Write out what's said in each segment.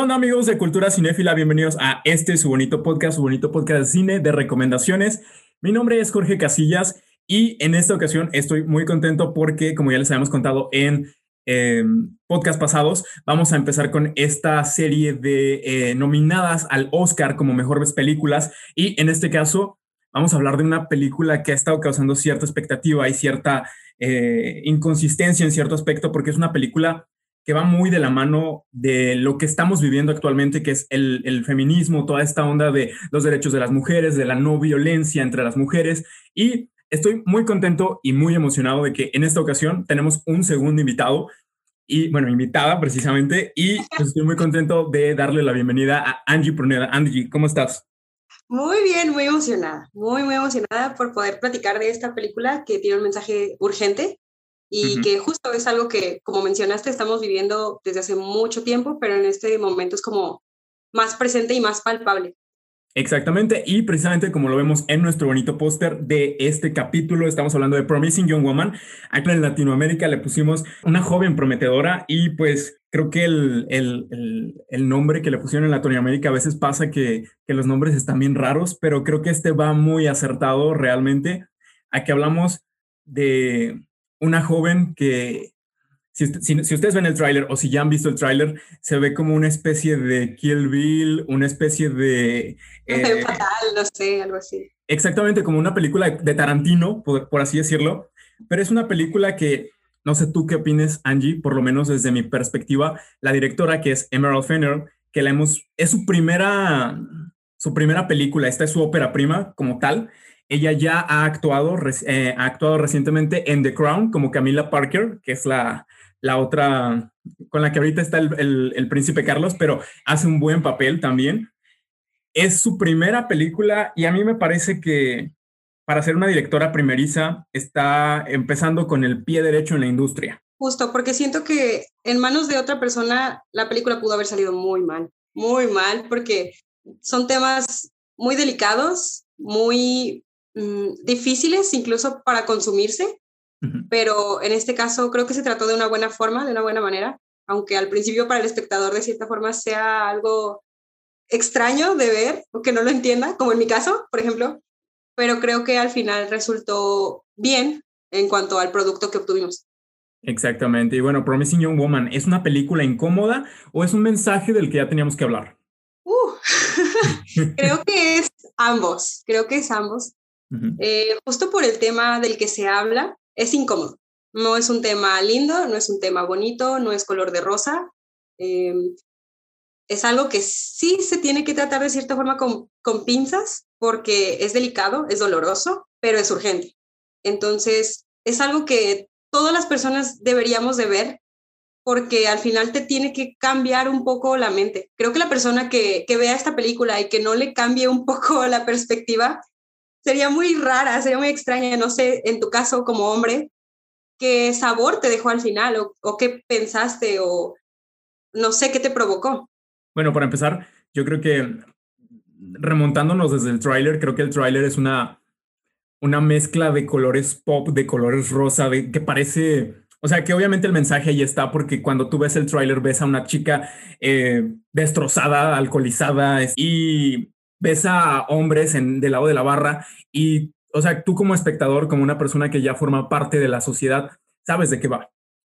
onda amigos de Cultura Cinéfila? Bienvenidos a este su bonito podcast, su bonito podcast de cine de recomendaciones. Mi nombre es Jorge Casillas y en esta ocasión estoy muy contento porque, como ya les habíamos contado en eh, podcast pasados, vamos a empezar con esta serie de eh, nominadas al Oscar como mejores películas y en este caso vamos a hablar de una película que ha estado causando cierta expectativa y cierta eh, inconsistencia en cierto aspecto porque es una película que va muy de la mano de lo que estamos viviendo actualmente, que es el, el, feminismo, toda esta onda de los derechos de las mujeres, de la no violencia entre las mujeres. Y estoy muy contento y muy emocionado de que en esta ocasión tenemos un segundo invitado y, bueno, invitada precisamente, y pues estoy muy contento de darle la bienvenida a Angie Pruneda. Angie, ¿cómo estás? Muy bien, muy emocionada, muy, muy emocionada por poder platicar de esta película que tiene un mensaje urgente y uh -huh. que justo es algo que, como mencionaste, estamos viviendo desde hace mucho tiempo, pero en este momento es como más presente y más palpable. Exactamente, y precisamente como lo vemos en nuestro bonito póster de este capítulo, estamos hablando de Promising Young Woman. Aquí en Latinoamérica le pusimos una joven prometedora y pues creo que el, el, el, el nombre que le pusieron en Latinoamérica a veces pasa que, que los nombres están bien raros, pero creo que este va muy acertado realmente. Aquí hablamos de una joven que si, si, si, ustedes ven el tráiler o si ya han visto el tráiler, se ve como una especie de Kill Bill, una especie de... Eh, fatal, no sé, algo así. Exactamente, como una película de Tarantino, por, por, así decirlo, pero es una película que, no sé tú qué opines, Angie, por lo menos desde mi perspectiva, la directora que es Emerald Fenner, que la hemos, es su primera, su primera película, esta es su ópera prima como tal, ella ya ha actuado, eh, ha actuado recientemente en The Crown como Camila Parker, que es la, la otra con la que ahorita está el, el, el, príncipe Carlos, pero hace un buen papel también. Es su primera película y a mí me parece que para ser una directora primeriza está empezando con el pie derecho en la industria. Justo, porque siento que en manos de otra persona la película pudo haber salido muy mal, muy mal, porque son temas muy delicados, muy mmm, difíciles incluso para consumirse, uh -huh. pero en este caso creo que se trató de una buena forma, de una buena manera, aunque al principio para el espectador de cierta forma sea algo extraño de ver o que no lo entienda, como en mi caso, por ejemplo, pero creo que al final resultó bien en cuanto al producto que obtuvimos. Exactamente. Y bueno, Promising Young Woman, ¿es una película incómoda o es un mensaje del que ya teníamos que hablar? Uh, creo que es ambos, creo que es ambos. Eh, justo por el tema del que se habla, es incómodo. No es un tema lindo, no es un tema bonito, no es color de rosa. Eh, es algo que sí se tiene que tratar de cierta forma con, con pinzas porque es delicado, es doloroso, pero es urgente. Entonces, es algo que todas las personas deberíamos de ver porque al final te tiene que cambiar un poco la mente. Creo que la persona que, que vea esta película y que no le cambie un poco la perspectiva sería muy rara, sería muy extraña, no sé, en tu caso como hombre, qué sabor te dejó al final o, qué pensaste o no sé qué te provocó. Bueno, para empezar, yo creo que remontándonos desde el tráiler, creo que el tráiler es una, una mezcla de colores pop, de colores rosa, de, que parece, o sea, que obviamente el mensaje ahí está porque cuando tú ves el tráiler ves a una chica eh, destrozada, alcoholizada y ves a hombres en, del lado de la barra y, o sea, tú como espectador, como una persona que ya forma parte de la sociedad, sabes de qué va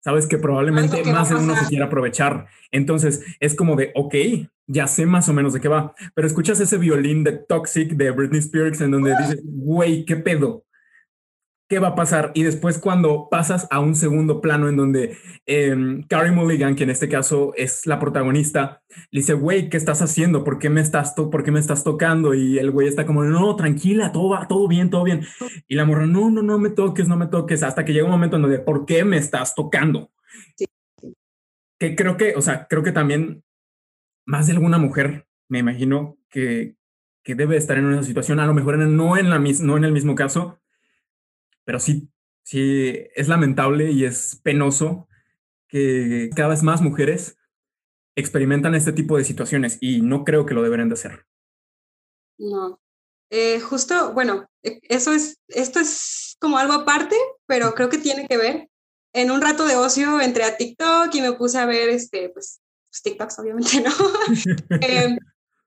sabes que probablemente que más de uno se quiera aprovechar. Entonces es como de, ok, ya sé más o menos de qué va, pero escuchas ese violín de Toxic de Britney Spears en donde dices, güey, ¿qué pedo? ¿Qué va a pasar? Y después cuando pasas a un segundo plano en donde eh, Carrie Mulligan, que en este caso es la protagonista, le dice, güey, ¿qué estás haciendo? ¿Por qué me estás, ¿Por qué me estás tocando? Y el güey está como, no, tranquila, todo va, todo bien, todo bien. Y la morra, no, no, no me toques, no me toques, hasta que llega un momento en donde, ¿por qué me estás tocando? Sí. Que creo que, o sea, creo que también más de alguna mujer, me imagino, que, que debe estar en una situación, a lo mejor no en, la, no en el mismo caso, pero sí, sí, es lamentable y es penoso que cada vez más mujeres experimentan este tipo de situaciones y no creo que lo deberían de hacer. No, Eh, justo, bueno, e, eso es, esto es como algo aparte, pero creo que tiene que ver. En un rato de ocio entré a TikTok y me puse a ver, este, pues, pues TikToks obviamente, ¿no? Em,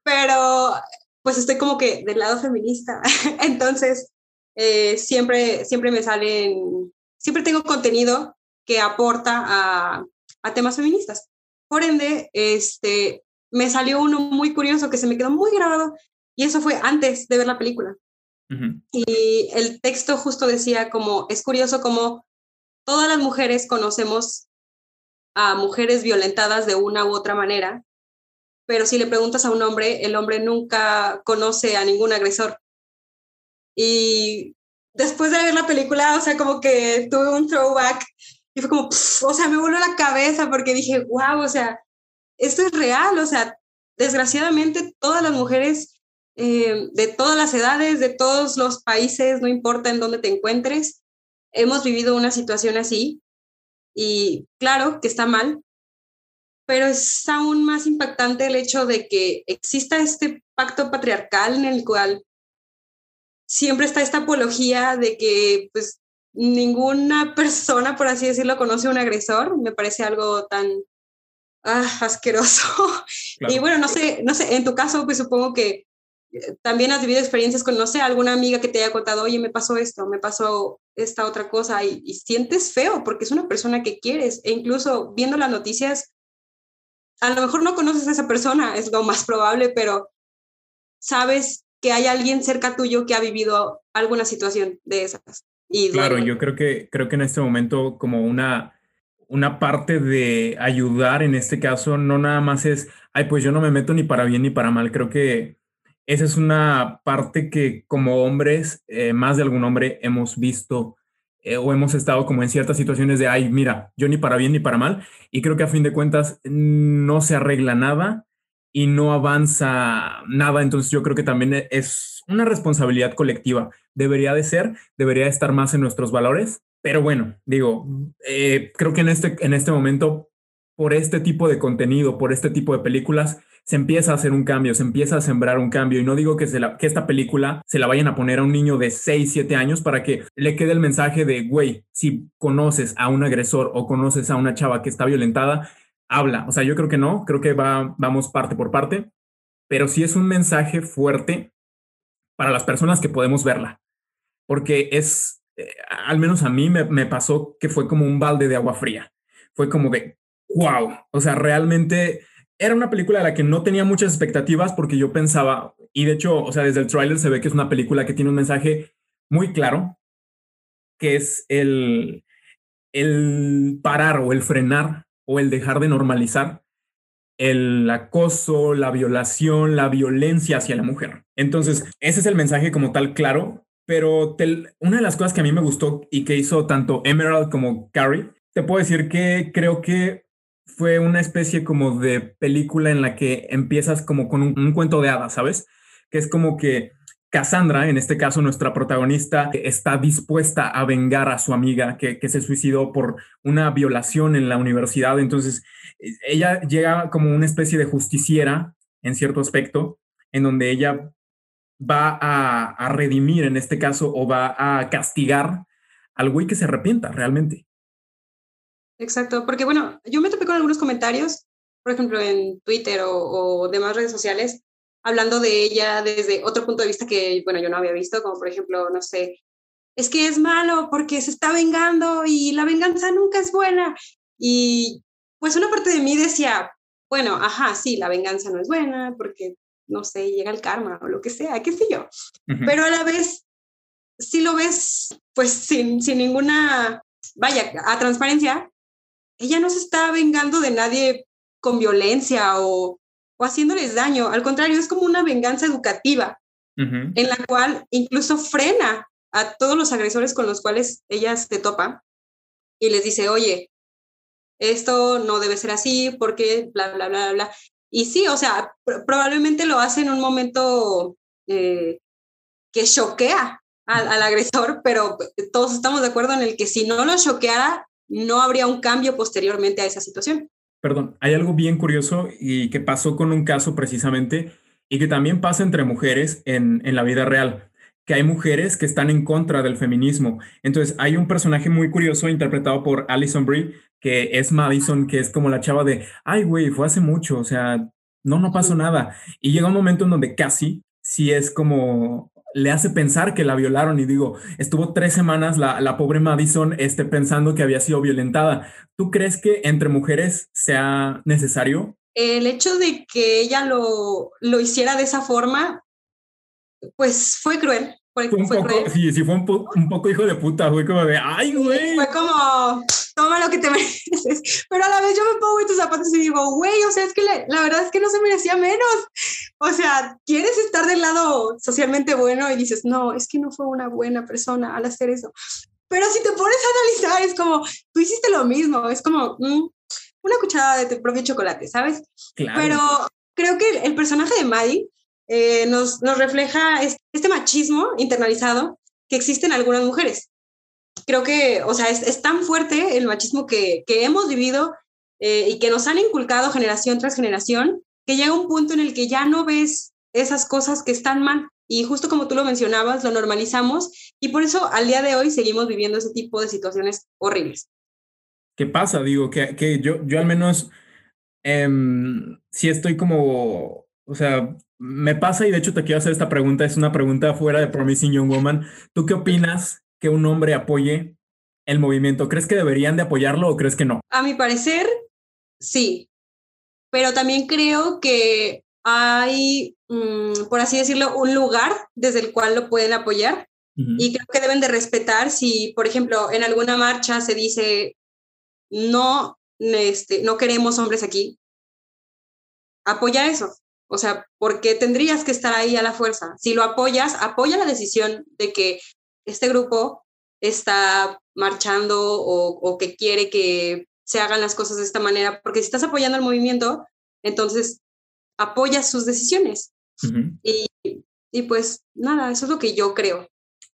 pero pues estoy como que del lado feminista. Entonces, eh, siempre, siempre me salen, siempre tengo contenido que aporta a, a, temas feministas. Por ende, este, me salió uno muy curioso que se me quedó muy grabado y eso fue antes de ver la película. Y el texto justo decía como, es curioso como todas las mujeres conocemos a mujeres violentadas de una u otra manera, pero si le preguntas a un hombre, el hombre nunca conoce a ningún agresor. Y después de ver la película, o sea, como que tuve un throwback y fue como, o sea, me voló la cabeza porque dije, wow, o sea, esto es real, o sea, desgraciadamente todas las mujeres eh, de todas las edades, de todos los países, no importa en dónde te encuentres, hemos vivido una situación así y claro que está mal, pero es aún más impactante el hecho de que exista este pacto patriarcal en el cual siempre está esta apología de que pues ninguna persona, por así decirlo, conoce a un agresor. Me parece algo tan ah, asqueroso. Y bueno, no sé, no sé, en tu caso, pues supongo que también has vivido experiencias con, no sé, alguna amiga que te haya contado, oye, me pasó esto, me pasó esta otra cosa, y, sientes feo porque es una persona que quieres, e incluso viendo las noticias, a lo mejor no conoces a esa persona, es lo más probable, pero sabes que hay alguien cerca tuyo que ha vivido alguna situación de esas. Y claro, yo creo que, creo que en este momento como una, una parte de ayudar en este caso no nada más es, ay, pues yo no me meto ni para bien ni para mal, creo que esa es una parte que como hombres, eh, más de algún hombre, hemos visto eh, o hemos estado como en ciertas situaciones de, ay, mira, yo ni para bien ni para mal, y creo que a fin de cuentas no se arregla nada y no avanza nada, entonces yo creo que también e, es una responsabilidad colectiva, debería de ser, debería estar más en nuestros valores, pero bueno, digo, eh, creo que en este, en este momento, por este tipo de contenido, por este tipo de películas, se empieza a hacer un cambio, se empieza a sembrar un cambio. Y no digo que, se la, que esta película se la vayan a poner a un niño de 6, 7 años para que le quede el mensaje de, güey, si conoces a un agresor o conoces a una chava que está violentada, habla. O sea, yo creo que no, creo que va, vamos parte por parte, pero sí es un mensaje fuerte para las personas que podemos verla, porque es, eh, al menos a mí me, me pasó que fue como un balde de agua fría. Fue como de, wow, o sea, realmente era una película de la que no tenía muchas expectativas porque yo pensaba, y de hecho, o sea, desde el tráiler se ve que es una película que tiene un mensaje muy claro, que es el, el parar o el frenar o el dejar de normalizar el acoso, la violación, la violencia hacia la mujer. Entonces, ese es el mensaje como tal claro, pero una de las cosas que a mí me gustó y que hizo tanto Emerald como Carrie, te puedo decir que creo que fue una especie como de película en la que empiezas como con un, cuento de hadas, ¿sabes? Que es como que Cassandra, en este caso nuestra protagonista, está dispuesta a vengar a su amiga que, se suicidó por una violación en la universidad. Entonces, ella llega como una especie de justiciera en cierto aspecto, en donde ella va a, a redimir, en este caso, o va a castigar al güey que se arrepienta realmente. Exacto, porque bueno, yo me topé con algunos comentarios, por ejemplo, en Twitter o, demás redes sociales, hablando de ella desde otro punto de vista que, bueno, yo no había visto, como por ejemplo, no sé, es que es malo porque se está vengando y la venganza nunca es buena. Y pues una parte de mí decía, bueno, ajá, sí, la venganza no es buena porque, no sé, llega el karma o lo que sea, qué sé yo. Pero a la vez, si lo ves, pues sin, sin ninguna, vaya, a transparencia, ella no se está vengando de nadie con violencia o, o haciéndoles daño. Al contrario, es como una venganza educativa en la cual incluso frena a todos los agresores con los cuales ella se topa y les dice, oye, esto no debe ser así porque bla, bla, bla, bla. Y sí, o sea, probablemente lo hace en un momento eh, que choquea al, al, agresor, pero todos estamos de acuerdo en el que si no lo choqueara, no habría un cambio posteriormente a esa situación. Perdón, hay algo bien curioso y que pasó con un caso precisamente y que también pasa entre mujeres en, en la vida real que hay mujeres que están en contra del feminismo. Entonces, hay un personaje muy curioso interpretado por Alison Brie, que es Madison, que es como la chava de, ay, güey, fue hace mucho, o sea, no, no pasó nada. Y llega un momento en donde casi, sí es como, le hace pensar que la violaron y digo, estuvo tres semanas la, la pobre Madison este, pensando que había sido violentada. ¿Tú crees que entre mujeres sea necesario? El hecho de que ella lo, lo hiciera de esa forma, pues fue cruel. Fue, un poco, sí, sí, fue un, poco hijo de puta, fue como de, ay, güey. Fue como, toma lo que te mereces. Pero a la vez yo me pongo en tus zapatos y digo, güey, o sea, es que la, verdad es que no se merecía menos. O sea, quieres estar del lado socialmente bueno y dices, no, es que no fue una buena persona al hacer eso. Pero si te pones a analizar, es como, tú hiciste lo mismo, es como mm, una cucharada de tu propio chocolate, ¿sabes? Claro. Pero creo que el personaje de Maddie eh, nos, nos refleja este machismo internalizado que existe en algunas mujeres. Creo que, o sea, es, tan fuerte el machismo que, que hemos vivido eh, y que nos han inculcado generación tras generación, que llega un punto en el que ya no ves esas cosas que están mal. Y justo como tú lo mencionabas, lo normalizamos y por eso al día de hoy seguimos viviendo ese tipo de situaciones horribles. ¿Qué pasa? Digo, que, que yo, yo al menos eh, sí estoy como, o sea, me pasa y de hecho te quiero hacer esta pregunta, es una pregunta fuera de Promising Young Woman. ¿Tú qué opinas que un hombre apoye el movimiento? ¿Crees que deberían de apoyarlo o crees que no? A mi parecer, sí, pero también creo que hay, mm, por así decirlo, un lugar desde el cual lo pueden apoyar y creo que deben de respetar si, por ejemplo, en alguna marcha se dice, no, este, no queremos hombres aquí, apoya eso. O sea, ¿por qué tendrías que estar ahí a la fuerza? Si lo apoyas, apoya la decisión de que este grupo está marchando o, que quiere que se hagan las cosas de esta manera, porque si estás apoyando al movimiento, entonces apoyas sus decisiones. y, y pues nada, eso es lo que yo creo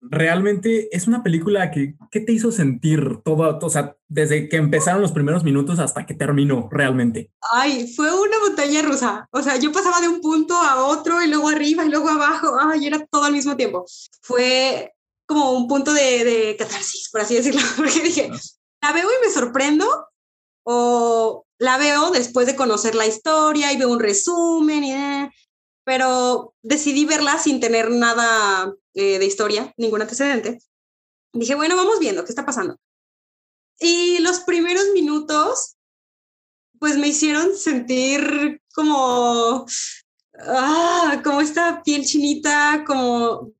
realmente es una película que, ¿qué te hizo sentir todo, o sea, desde que empezaron los primeros minutos hasta que terminó realmente? Ay, fue una montaña rusa. O sea, yo pasaba de un punto a otro y luego arriba y luego abajo. Ay, era todo al mismo tiempo. Fue como un punto de, de catarsis, por así decirlo, porque dije, la veo y me sorprendo o la veo después de conocer la historia y veo un resumen y... Eh, pero decidí verla sin tener nada eh, de historia, ningún antecedente. Dije, bueno, vamos viendo qué está pasando. Y los primeros minutos, pues me hicieron sentir como, ah, como esta piel chinita, como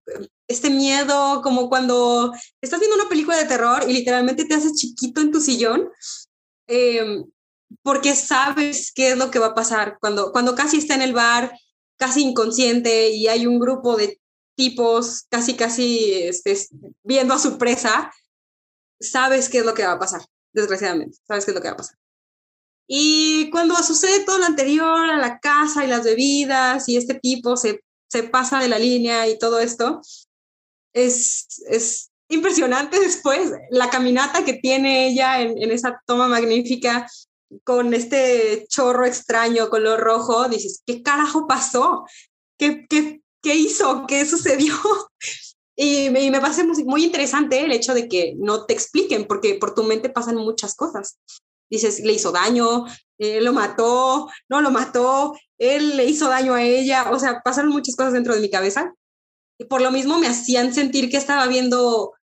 este miedo, como cuando estás viendo una película de terror y literalmente te haces chiquito en tu sillón, em, porque sabes qué es lo que va a pasar cuando, cuando casi está en el bar, casi inconsciente y hay un grupo de tipos casi, casi este, viendo a su presa, sabes qué es lo que va a pasar, desgraciadamente, sabes qué es lo que va a pasar. Y cuando sucede todo lo anterior a la casa y las bebidas y este tipo se, se pasa de la línea y todo esto, es, es impresionante después la caminata que tiene ella en, en esa toma magnífica con este chorro extraño color rojo, dices, ¿qué carajo pasó? ¿Qué, qué, ¿qué hizo? ¿Qué sucedió? Y me, me parece muy, interesante el hecho de que no te expliquen, porque por tu mente pasan muchas cosas. Dices, le hizo daño, eh, lo mató, no lo mató, él le hizo daño a ella, o sea, pasaron muchas cosas dentro de mi cabeza. Y por lo mismo me hacían sentir que estaba viendo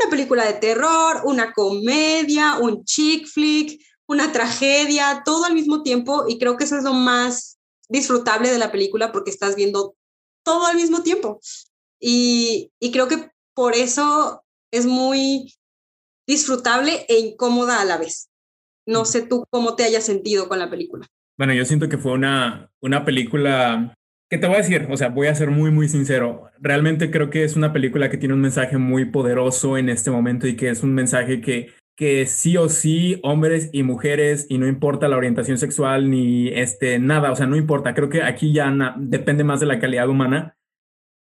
una película de terror, una comedia, un chick flick, una tragedia, todo al mismo tiempo. Y creo que eso es lo más disfrutable de la película porque estás viendo todo al mismo tiempo. Y, creo que por eso es muy disfrutable e incómoda a la vez. No sé tú cómo te hayas sentido con la película. Bueno, yo siento que fue una, una película que te voy a decir, o sea, voy a ser muy, muy sincero. Realmente creo que es una película que tiene un mensaje muy poderoso en este momento y que es un mensaje que que sí o sí, hombres y mujeres, y no importa la orientación sexual ni este, nada, o sea, no importa. Creo que aquí ya depende más de la calidad humana,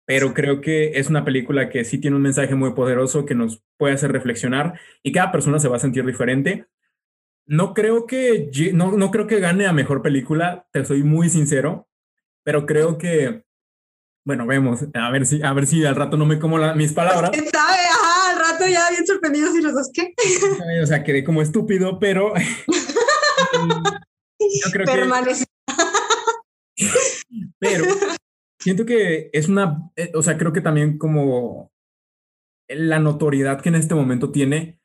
pero creo que es una película que sí tiene un mensaje muy poderoso que nos puede hacer reflexionar y cada persona se va a sentir diferente. No creo que, no, no creo que gane a mejor película, te soy muy sincero, pero creo que bueno, vemos, a ver si, a ver si al rato no me como mis palabras. ¿Quién sabe? Ajá, al rato ya bien sorprendidos y los dos, ¿qué? o sea, quedé como estúpido, pero yo creo Permanece. que... pero siento que es una, eh, o sea, creo que también como la notoriedad que en este momento tiene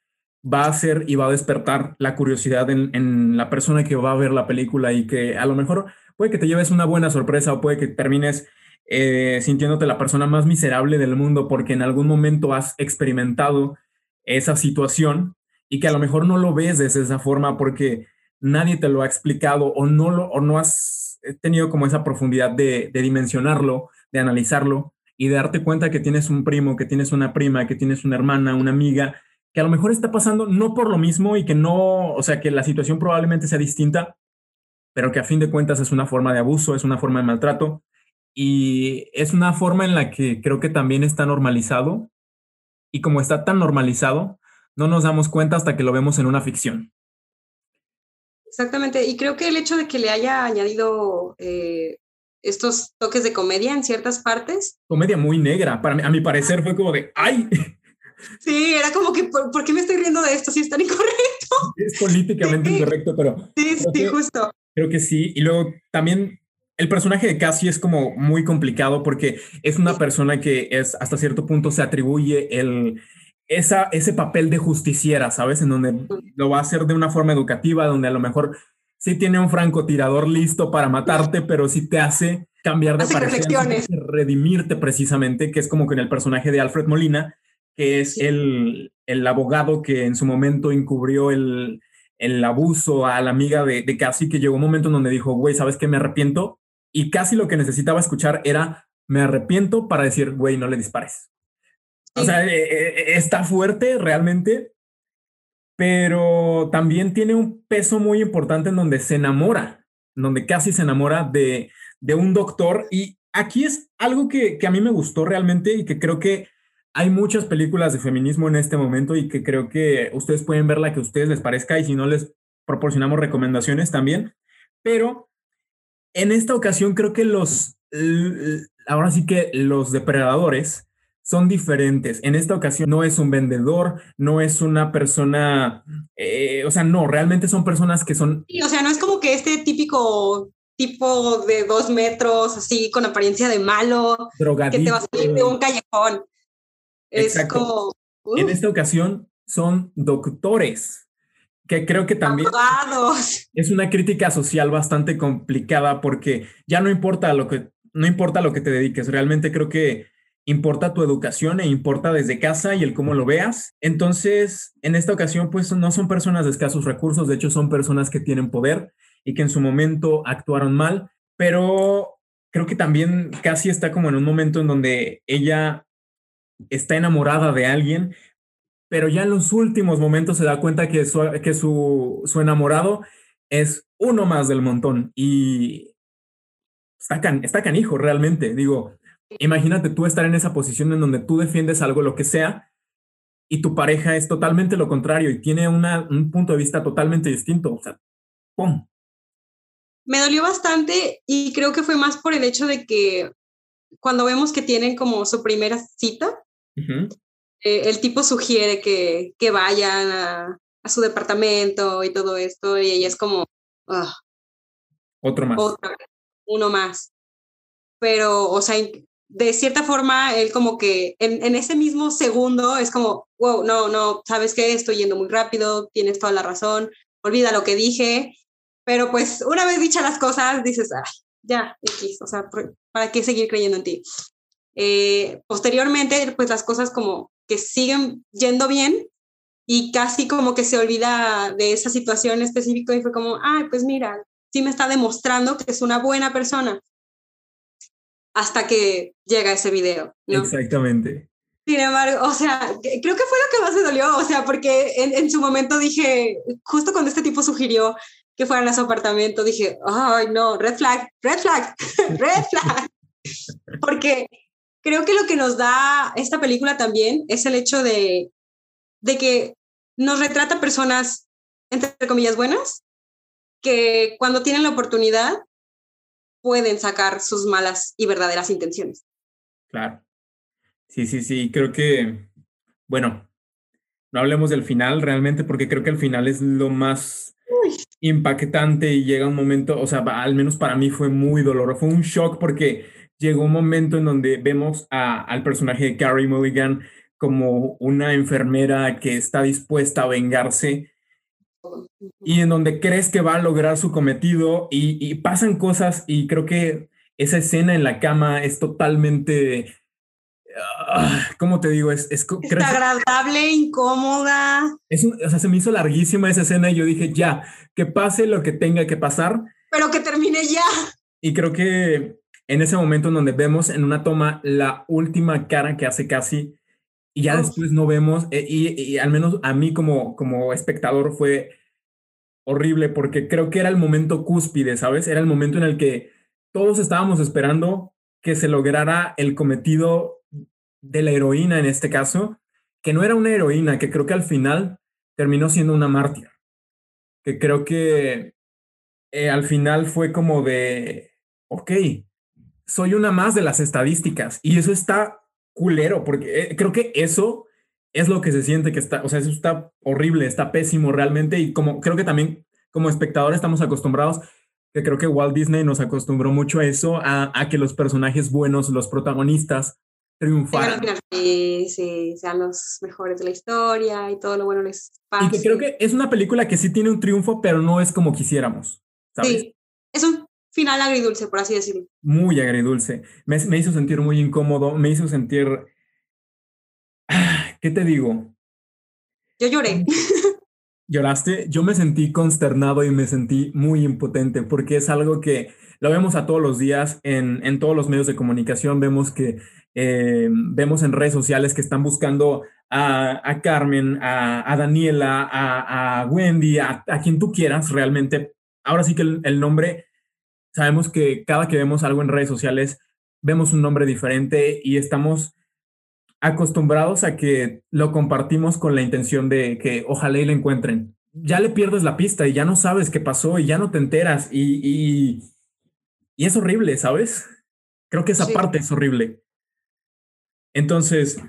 va a hacer y va a despertar la curiosidad en, la persona que va a ver la película y que a lo mejor puede que te lleves una buena sorpresa o puede que termines eh, sintiéndote la persona más miserable del mundo porque en algún momento has experimentado esa situación y que a lo mejor no lo ves de esa forma porque nadie te lo ha explicado o no, lo, o no has tenido como esa profundidad de, de dimensionarlo, de analizarlo y de darte cuenta que tienes un primo, que tienes una prima, que tienes una hermana, una amiga, que a lo mejor está pasando no por lo mismo y que no, o sea, que la situación probablemente sea distinta, pero que a fin de cuentas es una forma de abuso, es una forma de maltrato y es una forma en la que creo que también está normalizado y como está tan normalizado, no nos damos cuenta hasta que lo vemos en una ficción. Exactamente, y creo que el hecho de que le haya añadido eh, estos toques de comedia en ciertas partes. Comedia muy negra, para mí, a mi parecer fue como de, ¡ay! Sí, era como que, ¿por, qué me estoy riendo de esto si es tan incorrecto? Es políticamente incorrecto, pero... Sí, sí, justo. Creo que sí, y luego también el personaje de Cassie es como muy complicado porque es una persona que es hasta cierto punto se atribuye el, esa, ese papel de justiciera, ¿sabes? En donde lo va a hacer de una forma educativa, donde a lo mejor sí tiene un francotirador listo para matarte, pero sí te hace cambiar de parecer, redimirte precisamente, que es como que en el personaje de Alfred Molina, que es el, el abogado que en su momento encubrió el, el abuso a la amiga de, de Cassie, que llegó un momento en donde dijo, güey, ¿sabes qué? Me arrepiento. Y casi lo que necesitaba escuchar era, me arrepiento para decir, güey, no le dispares. O sea, eh, eh, está fuerte realmente, pero también tiene un peso muy importante en donde se enamora, donde casi se enamora de, de un doctor. Y aquí es algo que, que, a mí me gustó realmente y que creo que hay muchas películas de feminismo en este momento y que creo que ustedes pueden ver la que a ustedes les parezca y si no les proporcionamos recomendaciones también. Pero en esta ocasión creo que los, ahora sí que los depredadores son diferentes. En esta ocasión no es un vendedor, no es una persona, eh, o sea, no, realmente son personas que son... o sea, no es como que este típico tipo de dos metros, así con apariencia de malo, que te va a salir de un callejón. Es como... En esta ocasión son doctores, que creo que también es una crítica social bastante complicada porque ya no importa lo que no importa lo que te dediques, realmente creo que importa tu educación e importa desde casa y el cómo lo veas. Entonces, en esta ocasión, pues no son personas de escasos recursos, de hecho son personas que tienen poder y que en su momento actuaron mal, pero creo que también casi está como en un momento en donde ella está enamorada de alguien, pero ya en los últimos momentos se da cuenta que su, que su, su enamorado es uno más del montón y está, can, está canijo realmente. Digo, Imagínate tú estar en esa posición en donde tú defiendes algo, lo que sea, y tu pareja es totalmente lo contrario y tiene una, un punto de vista totalmente distinto. O sea, ¡pum! Me dolió bastante y creo que fue más por el hecho de que cuando vemos que tienen como su primera cita, eh, el tipo sugiere que, que vayan a, a, su departamento y todo esto y ella es como... Ah, otro más. uno más. Pero, o sea, de cierta forma, él como que en, ese mismo segundo es como, wow, no, no, sabes qué, estoy yendo muy rápido, tienes toda la razón, olvida lo que dije, pero pues una vez dichas las cosas, dices, ah, ya, X, o sea, ¿para qué seguir creyendo en ti? Eh, posteriormente, pues las cosas como que siguen yendo bien y casi como que se olvida de esa situación específica y fue como, ay, pues mira, sí me está demostrando que es una buena persona hasta que llega ese video. Exactamente. Sin embargo, o sea, creo que fue lo que más me dolió, o sea, porque en, su momento dije, justo cuando este tipo sugirió que fueran a su apartamento, dije, ay, no, red flag, red flag, red flag. porque creo que lo que nos da esta película también es el hecho de, de que nos retrata personas, entre comillas, buenas, que cuando tienen la oportunidad pueden sacar sus malas y verdaderas intenciones. Claro. Sí, sí, sí, creo que, bueno, no hablemos del final realmente porque creo que el final es lo más impactante y llega un momento, o sea, al menos para mí fue muy doloroso, fue un shock porque llegó un momento en donde vemos al personaje de Carrie Mulligan como una enfermera que está dispuesta a vengarse y en donde crees que va a lograr su cometido y, pasan cosas y creo que esa escena en la cama es totalmente, ah, ¿cómo te digo? Es, es agradable, incómoda. Es o sea, se me hizo larguísima esa escena y yo dije, ya, que pase lo que tenga que pasar. Pero que termine ya. Y creo que en ese momento en donde vemos en una toma la última cara que hace casi y ya después no vemos, eh, y, al menos a mí como, como espectador fue horrible porque creo que era el momento cúspide, ¿sabes? Era el momento en el que todos estábamos esperando que se lograra el cometido de la heroína en este caso, que no era una heroína, que creo que al final terminó siendo una mártir, que creo que eh, al final fue como de, ok, soy una más de las estadísticas y eso está culero, porque eh, creo que eso es lo que se siente que está, o sea, eso está horrible, está pésimo realmente y como creo que también como espectador estamos acostumbrados, que creo que Walt Disney nos acostumbró mucho a eso, a, que los personajes buenos, los protagonistas, triunfaran. Sí, sí, sean los mejores de la historia y todo lo bueno les pasa. Y que creo que es una película que sí tiene un triunfo, pero no es como quisiéramos. ¿sabes? Sí, es un final agridulce, por así decirlo. Muy agridulce. Me, me hizo sentir muy incómodo, me hizo sentir... ¿Qué te digo? Yo lloré. ¿Lloraste? Yo me sentí consternado y me sentí muy impotente porque es algo que lo vemos a todos los días en, en todos los medios de comunicación. Vemos que eh, vemos en redes sociales que están buscando a, a Carmen, a, a Daniela, a, Wendy, a, quien tú quieras realmente. Ahora sí que el, nombre sabemos que cada que vemos algo en redes sociales, vemos un nombre diferente y estamos acostumbrados a que lo compartimos con la intención de que ojalá y lo encuentren. Ya le pierdes la pista y ya no sabes qué pasó y ya no te enteras y, es horrible, ¿sabes? Creo que esa parte es horrible. Entonces,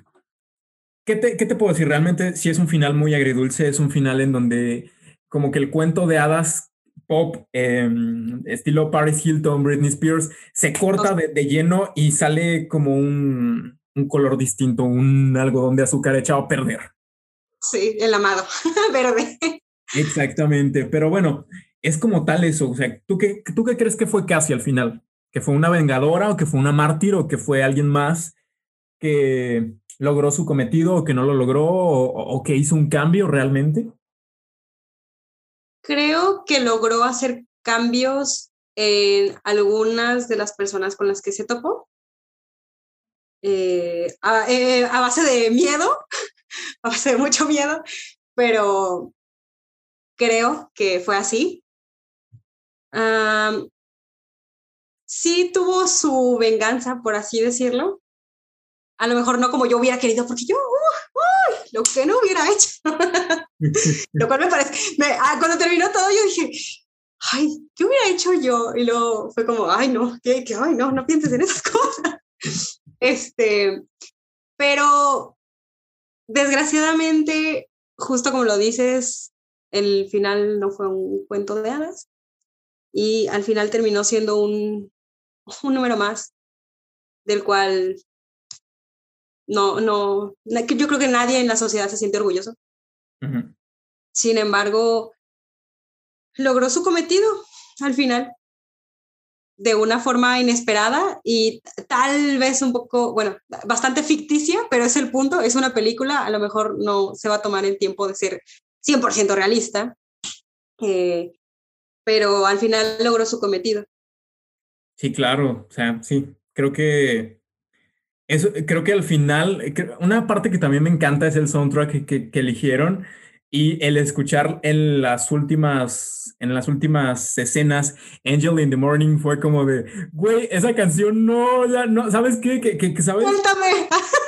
¿qué te, ¿qué te puedo decir? Realmente si es un final muy agridulce, es un final en donde como que el cuento de hadas pop, em, estilo Paris Hilton, Britney Spears, se corta de, lleno y sale como un, color distinto, un algodón de azúcar echado a perder. Sí, el amado, verde. Exactamente, pero bueno, es como tal eso. O sea, ¿tú qué, ¿tú qué crees que fue casi al final? ¿Que fue una vengadora o que fue una mártir o que fue alguien más que logró su cometido o que no lo logró o que hizo un cambio realmente? creo que logró hacer cambios en algunas de las personas con las que se topó. Eh, eh, a, base de miedo, a base de mucho miedo, pero creo que fue así. sí tuvo su venganza, por así decirlo. A lo mejor no como yo hubiera querido, porque yo, lo que no hubiera hecho. lo cual me parece, ah, cuando terminó todo yo dije, ay, ¿qué hubiera hecho yo? Y luego fue como, ay, no, que, ay, no, no pienses en esas cosas. este, pero desgraciadamente, justo como lo dices, el final no fue un cuento de hadas y al final terminó siendo un, un número más del cual no, no, yo creo que nadie en la sociedad se siente orgulloso. Sin embargo, logró su cometido al final de una forma inesperada y tal vez un poco, bueno, bastante ficticia, pero es el punto, es una película, a lo mejor no se va a tomar el tiempo de ser 100% realista, eh, pero al final logró su cometido. Sí, claro, o sea, sí, creo que eso, creo que al final, una parte que también me encanta es el soundtrack que, que, eligieron y el escuchar en las últimas, en las últimas escenas, Angel in the Morning fue como de, güey, esa canción no, ya no, ¿sabes qué? Que, que, ¿sabes?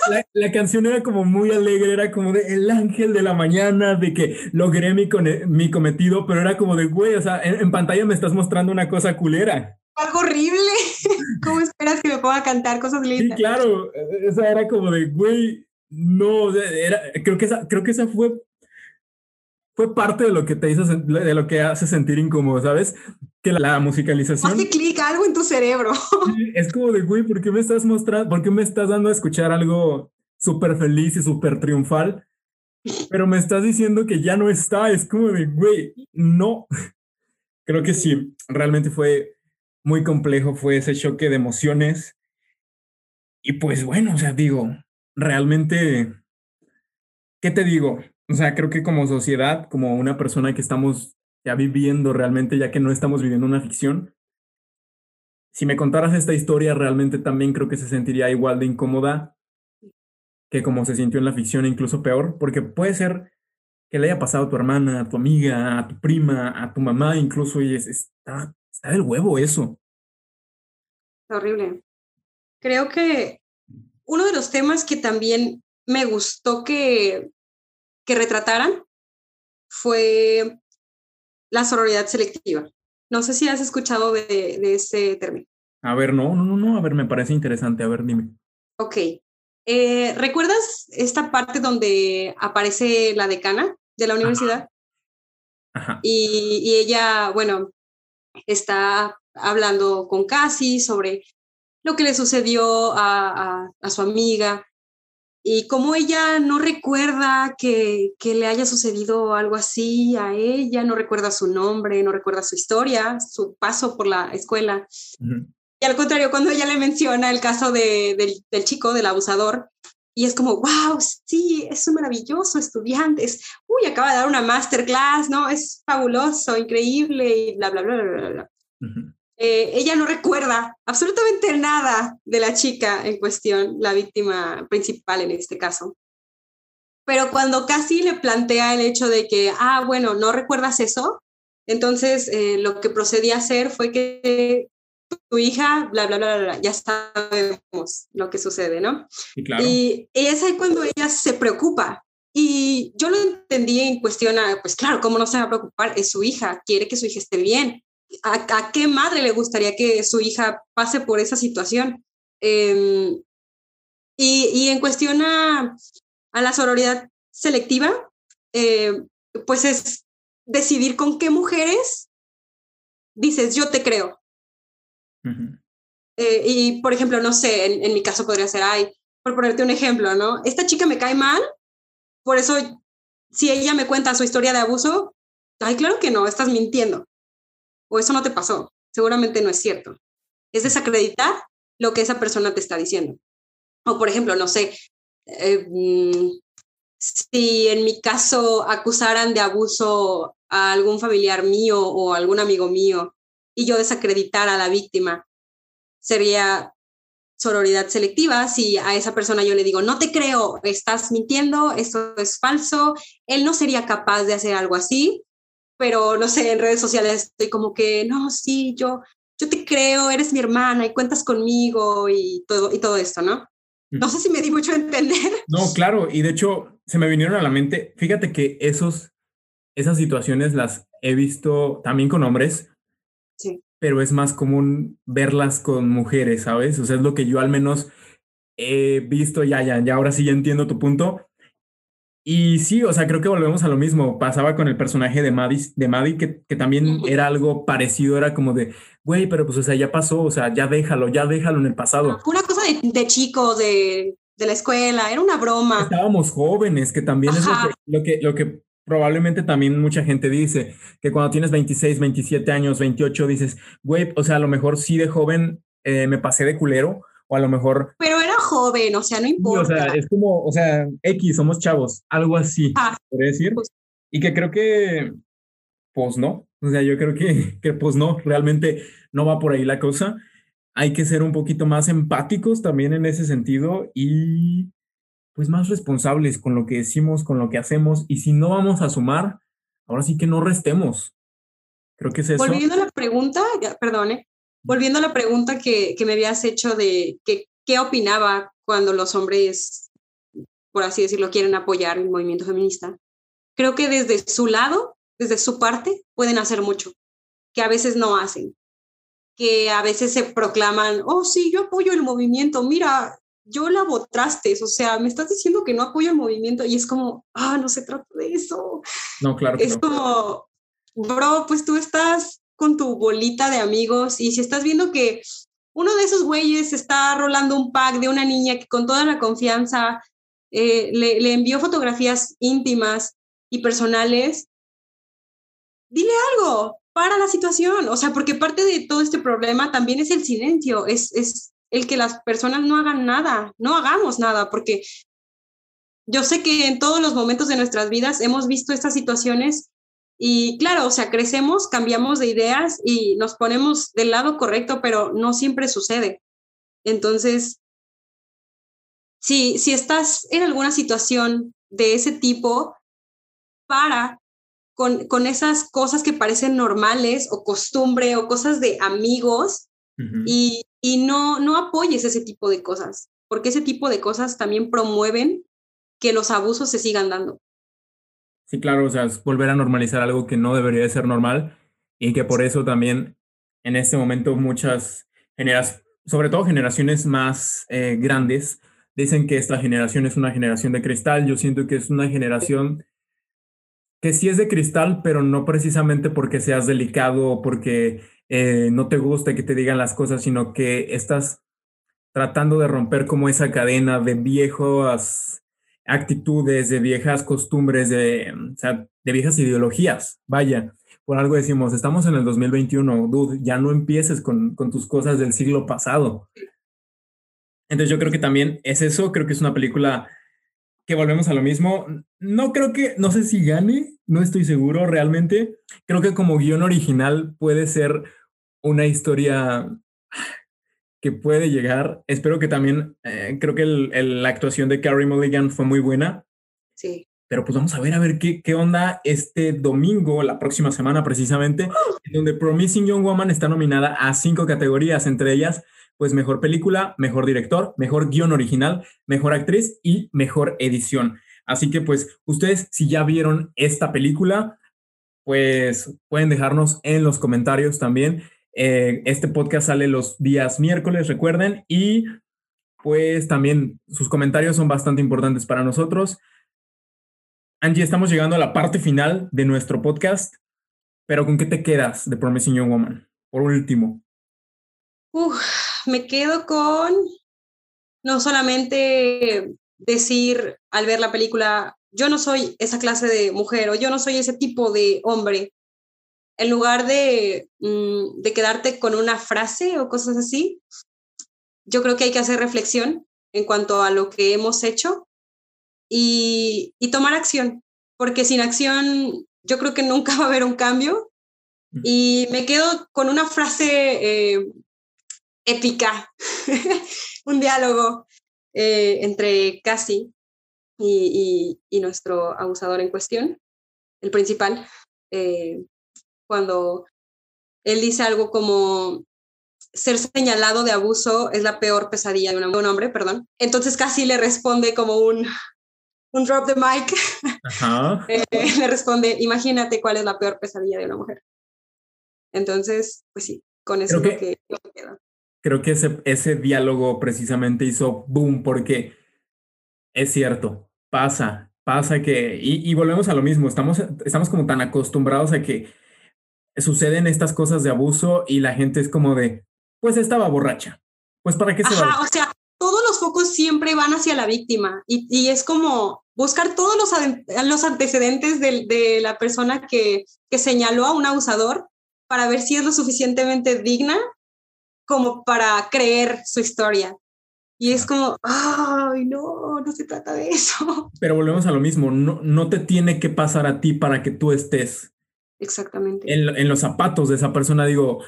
La, la, canción era como muy alegre, era como de el ángel de la mañana, de que logré mi, mi cometido, pero era como de, güey, o sea, en, en pantalla me estás mostrando una cosa culera. algo horrible. ¿Cómo esperas que me pueda cantar cosas lindas? Sí, claro. Esa era como de, güey, no, era, creo que esa, creo que esa fue fue parte de lo que te hizo, de lo que hace sentir incómodo, ¿sabes? Que la, musicalización... Hace clic algo en tu cerebro. Es como de, güey, ¿por qué me estás mostrando, por qué me estás dando a escuchar algo súper feliz y súper triunfal? Pero me estás diciendo que ya no está, es como de, güey, no. Creo que sí, realmente fue muy complejo, fue ese choque de emociones. Y pues bueno, o sea, digo, realmente, ¿qué te digo? O sea, creo que como sociedad, como una persona que estamos ya viviendo realmente, ya que no estamos viviendo una ficción, si me contaras esta historia, realmente también creo que se sentiría igual de incómoda que como se sintió en la ficción, incluso peor, porque puede ser que le haya pasado a tu hermana, a tu amiga, a tu prima, a tu mamá, incluso, y es, está, está del huevo eso. Horrible. Creo que uno de los temas que también me gustó que que retrataran fue la sororidad selectiva. No sé si has escuchado de, de ese término. A ver, no, no, no, no, a ver, me parece interesante, a ver, dime. Ok. Eh, ¿Recuerdas esta parte donde aparece la decana de la universidad? Ajá. Y, y, ella, bueno, está hablando con Casi sobre lo que le sucedió a, a, a su amiga y como ella no recuerda que, que, le haya sucedido algo así a ella, no recuerda su nombre, no recuerda su historia, su paso por la escuela. Y al contrario, cuando ella le menciona el caso de, del, del, chico, del abusador, y es como, wow, sí, es un maravilloso estudiante, es, uy, acaba de dar una masterclass, ¿no? Es fabuloso, increíble, y bla, bla, bla, bla, bla. Eh, ella no recuerda absolutamente nada de la chica en cuestión, la víctima principal en este caso. Pero cuando casi le plantea el hecho de que, ah, bueno, no recuerdas eso, entonces eh, lo que procedía a hacer fue que tu hija, bla, bla, bla, bla, ya sabemos lo que sucede, ¿no? Y, claro. y es ahí cuando ella se preocupa. Y yo lo entendí en cuestión a, pues claro, ¿cómo no se va a preocupar? Es su hija, quiere que su hija esté bien a, qué madre le gustaría que su hija pase por esa situación. Em, y, y, en cuestión a, a la sororidad selectiva, eh, pues es decidir con qué mujeres dices, yo te creo. eh, y, por ejemplo, no sé, en, en, mi caso podría ser, ay, por ponerte un ejemplo, ¿no? Esta chica me cae mal, por eso, si ella me cuenta su historia de abuso, ay, claro que no, estás mintiendo o eso no te pasó, seguramente no es cierto. Es desacreditar lo que esa persona te está diciendo. O por ejemplo, no sé, eh, mm, si en mi caso acusaran de abuso a algún familiar mío o algún amigo mío y yo desacreditara a la víctima, sería sororidad selectiva si a esa persona yo le digo, no te creo, estás mintiendo, esto es falso, él no sería capaz de hacer algo así pero no sé, en redes sociales estoy como que, no, sí, yo, yo te creo, eres mi hermana y cuentas conmigo y todo, y todo esto, ¿no? No sé si me di mucho a entender. No, claro, y de hecho se me vinieron a la mente, fíjate que esos, esas situaciones las he visto también con hombres, sí. pero es más común verlas con mujeres, ¿sabes? O sea, es lo que yo al menos he visto, ya, ya, ya, ahora sí ya entiendo tu punto, y sí, o sea, creo que volvemos a lo mismo. Pasaba con el personaje de Maddie, de Maddie que, que también era algo parecido, era como de, güey, pero pues, o sea, ya pasó, o sea, ya déjalo, ya déjalo en el pasado. Una cosa de, de chicos, de, de, la escuela, era una broma. Estábamos jóvenes, que también Ajá. es lo que, lo que, lo que probablemente también mucha gente dice, que cuando tienes 26, 27 años, 28, dices, güey, o sea, a lo mejor sí de joven eh, me pasé de culero, o a lo mejor... Pero era joven, o sea, no importa. o sea, es como, o sea, X, somos chavos, algo así, ah, podría decir. Pues, y que creo que, pues no, o sea, yo creo que, que pues no, realmente no va por ahí la cosa. Hay que ser un poquito más empáticos también en ese sentido y pues más responsables con lo que decimos, con lo que hacemos. Y si no vamos a sumar, ahora sí que no restemos. Creo que es eso. Volviendo a la pregunta, perdone, volviendo a la pregunta que, que me habías hecho de que, qué opinaba cuando los hombres, por así decirlo, quieren apoyar el movimiento feminista, creo que desde su lado, desde su parte, pueden hacer mucho, que a veces no hacen. que a veces se proclaman, oh, sí, yo apoyo el movimiento, mira, yo la votaste, o sea, me estás diciendo que no apoyo el movimiento y es como, ah, no se trata de eso. No, claro. es como, bro, pues tú estás con tu bolita de amigos y si estás viendo que uno de esos güeyes está rolando un pack de una niña que con toda la confianza eh, le, le envió fotografías íntimas y personales, dile algo, para la situación, o sea, porque parte de todo este problema también es el silencio, es, es el que las personas no hagan nada, no hagamos nada, porque yo sé que en todos los momentos de nuestras vidas hemos visto estas situaciones y claro, o sea, crecemos, cambiamos de ideas y nos ponemos del lado correcto, pero no siempre sucede. Entonces, si, si estás en alguna situación de ese tipo, para con, con esas cosas que parecen normales o costumbre o cosas de amigos y, y no, no apoyes ese tipo de cosas, porque ese tipo de cosas también promueven que los abusos se sigan dando. Sí, claro, o sea, es volver a normalizar algo que no debería de ser normal y que por eso también en este momento muchas generaciones, sobre todo generaciones más eh, grandes, dicen que esta generación es una generación de cristal. Yo siento que es una generación que sí es de cristal, pero no precisamente porque seas delicado o porque eh, no te guste que te digan las cosas, sino que estás tratando de romper como esa cadena de viejas actitudes, de viejas costumbres, de, o sea, de viejas ideologías. Vaya, por algo decimos, estamos en el 2021, dude, ya no empieces con, con tus cosas del siglo pasado. Entonces yo creo que también es eso, creo que es una película que volvemos a lo mismo. No creo que, no sé si gane, no estoy seguro realmente. Creo que como guion original puede ser una historia que puede llegar. Espero que también, eh, creo que la actuación de Carrie Mulligan fue muy buena. Sí. Pero pues vamos a ver, a ver qué, qué onda este domingo, la próxima semana precisamente, donde Promising Young Woman está nominada a cinco categorías, entre ellas, pues mejor película, mejor director, mejor guion original, mejor actriz y mejor edición. Así que pues ustedes, si ya vieron esta película, pues pueden dejarnos en los comentarios también eh, este podcast sale los días miércoles, recuerden, y pues también sus comentarios son bastante importantes para nosotros. Angie, estamos llegando a la parte final de nuestro podcast, pero ¿con qué te quedas de Promising Young Woman? Por último. me quedo con no solamente decir al ver la película, yo no soy esa clase de mujer o yo no soy ese tipo de hombre, en lugar mm, de, quedarte con una frase o cosas así, yo creo que hay que hacer reflexión en cuanto a lo que hemos hecho y, tomar acción, porque sin acción yo creo que nunca va a haber un cambio. Y me quedo con una frase eh, épica, un diálogo eh, entre Cassie y, nuestro abusador en cuestión, el principal, eh, cuando él dice algo como ser señalado de abuso es la peor pesadilla de un hombre, perdón. Entonces casi le responde como un, un drop the mic. Eh, le responde, imagínate cuál es la peor pesadilla de una mujer. Entonces, pues sí, con eso creo que, lo que, queda. Creo que ese, ese diálogo precisamente hizo boom porque es cierto, pasa, pasa que, y, y volvemos a lo mismo, estamos, estamos como tan acostumbrados a que suceden estas cosas de abuso y la gente es como de, pues estaba borracha. Pues para qué se Ajá, o sea, todos los focos siempre van hacia la víctima y, y es como buscar todos los, los antecedentes de, de, la persona que, que señaló a un abusador para ver si es lo suficientemente digna como para creer su historia. Y es como, ay, no, no se trata de eso. Pero volvemos a lo mismo, no, no te tiene que pasar a ti para que tú estés Exactamente. En, los zapatos de esa persona, digo,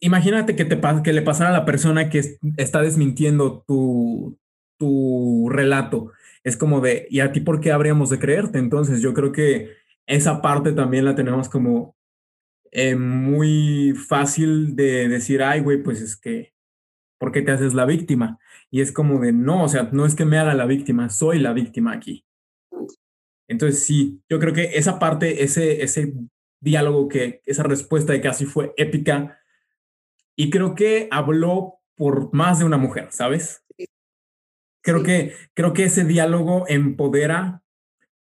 imagínate que, te, que le pasara a la persona que está desmintiendo tu, tu relato. Es como de, ¿y a ti por qué habríamos de creerte? Entonces yo creo que esa parte también la tenemos como eh, muy fácil de decir, ay, güey, pues es que, ¿por qué te haces la víctima? Y es como de, no, o sea, no es que me haga la víctima, soy la víctima aquí. Entonces sí, yo creo que esa parte, ese, ese diálogo que esa respuesta de casi fue épica, y creo que habló por más de una mujer, ¿sabes? Creo, que, creo que ese diálogo empodera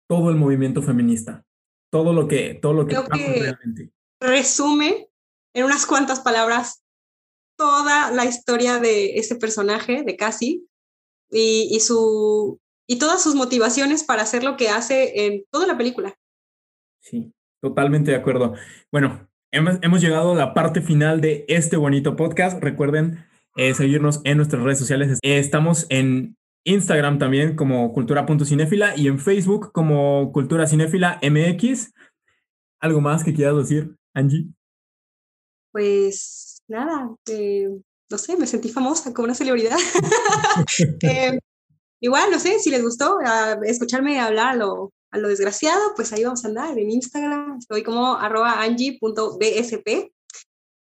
todo el movimiento feminista, todo lo que, todo lo que, realmente. Resume en unas cuantas palabras toda la historia de ese personaje, de Cassie, y, y, su, y todas sus motivaciones para hacer lo que hace en toda la película. Sí, totalmente de acuerdo. Bueno, hemos, hemos llegado a la parte final de este bonito podcast. Recuerden eh, seguirnos en nuestras redes sociales. Eh, estamos en Instagram también como cultura.cinéfila y en Facebook como Cultura Cinéfila MX. ¿Algo más que quieras decir, Angie? Pues nada, eh, no sé, me sentí famosa como una celebridad. igual, no sé, si les gustó escucharme hablar lo, a lo desgraciado, pues ahí vamos a andar en Instagram. Estoy como arroba angie.bsp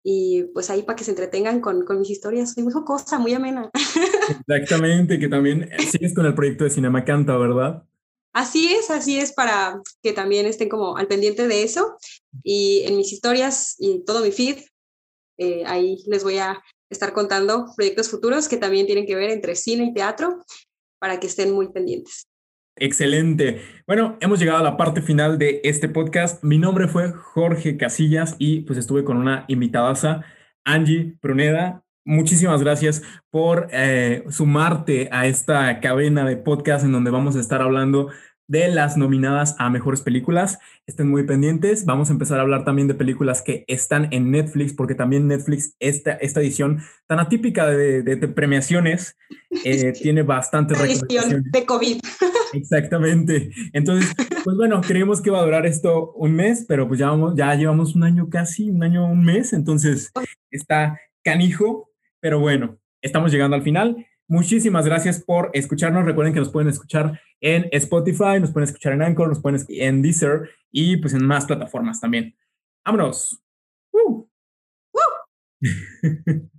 y pues ahí para que se entretengan con, con mis historias. Soy muy jocosa, muy amena. Exactamente, que también sigues con el proyecto de Cinema Canta, ¿verdad? Así es, así es, para que también estén como al pendiente de eso. Y en mis historias y todo mi feed, eh, ahí les voy a estar contando proyectos futuros que también tienen que ver entre cine y teatro para que estén muy pendientes. Excelente. Bueno, hemos llegado a la parte final de este podcast. Mi nombre fue Jorge Casillas y pues estuve con una invitadaza, Angie Pruneda. Muchísimas gracias por eh, sumarte a esta cadena de podcast en donde vamos a estar hablando de las nominadas a mejores películas. Estén muy pendientes. Vamos a empezar a hablar también de películas que están en Netflix, porque también Netflix, esta, esta edición tan atípica de, premiaciones, eh, tiene bastantes edición de COVID. Exactamente. Entonces, pues bueno, creemos que va a durar esto un mes, pero pues ya, vamos, ya llevamos un año casi, un año, un mes. Entonces, está canijo, pero bueno, estamos llegando al final. Muchísimas gracias por escucharnos. Recuerden que nos pueden escuchar en Spotify, nos pueden escuchar en Anchor, nos pueden escuchar en Deezer y pues en más plataformas también. ¡Vámonos! ¡Uh!